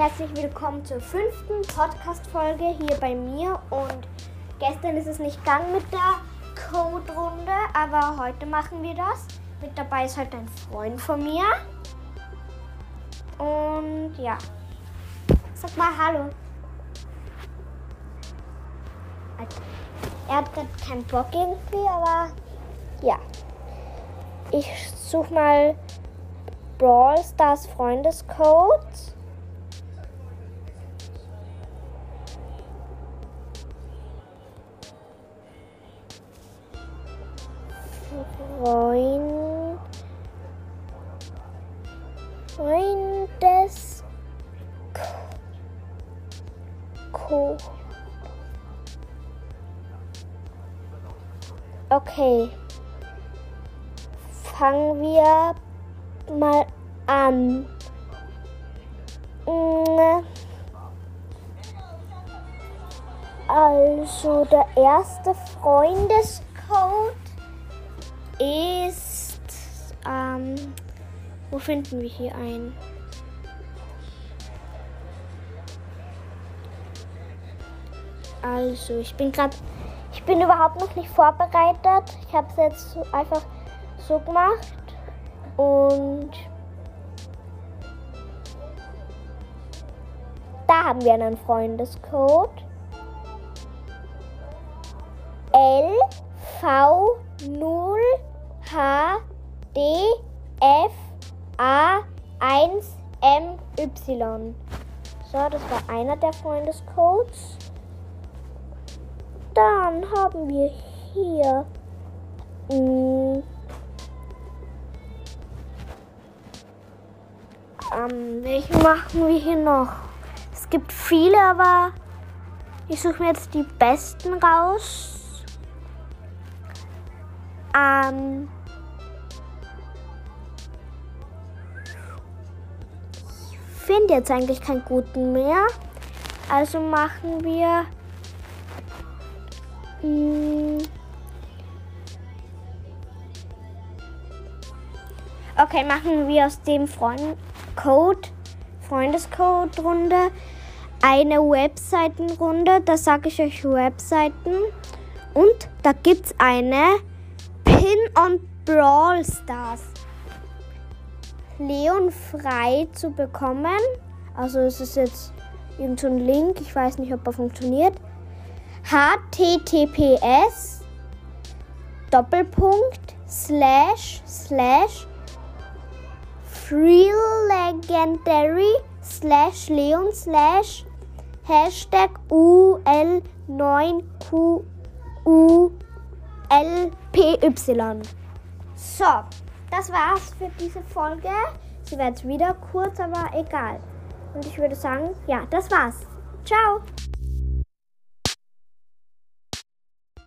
herzlich willkommen zur fünften Podcast-Folge hier bei mir. Und gestern ist es nicht gegangen mit der Code-Runde, aber heute machen wir das. Mit dabei ist heute ein Freund von mir. Und ja, sag mal Hallo. Er hat gerade keinen Bock irgendwie, aber ja. Ich suche mal Brawl Stars Freundescode. Freund. Freundes. Co. Okay. Fangen wir mal an. Mm. Also der erste Freundescode ist. Ähm, wo finden wir hier einen? Also, ich bin gerade. Ich bin überhaupt noch nicht vorbereitet. Ich habe es jetzt so einfach so gemacht. Und da haben wir einen Freundescode. L V 0 H D F A 1 M Y. So, das war einer der Freundescodes. Dann haben wir hier mh, ähm, welchen machen wir hier noch? Es gibt viele, aber ich suche mir jetzt die besten raus. Ähm, finde jetzt eigentlich keinen guten mehr. Also machen wir. Mh, Okay, machen wir aus dem Freund Code, Freundescode-Runde eine Webseitenrunde. Da sage ich euch Webseiten. Und da gibt es eine Pin on Brawl Stars. Leon frei zu bekommen. Also es ist jetzt irgendein so Link. Ich weiß nicht, ob er funktioniert. https Doppelpunkt slash slash Real Legendary slash Leon slash Hashtag UL9QULPY. So, das war's für diese Folge. Sie wird wieder kurz, aber egal. Und ich würde sagen, ja, das war's. Ciao.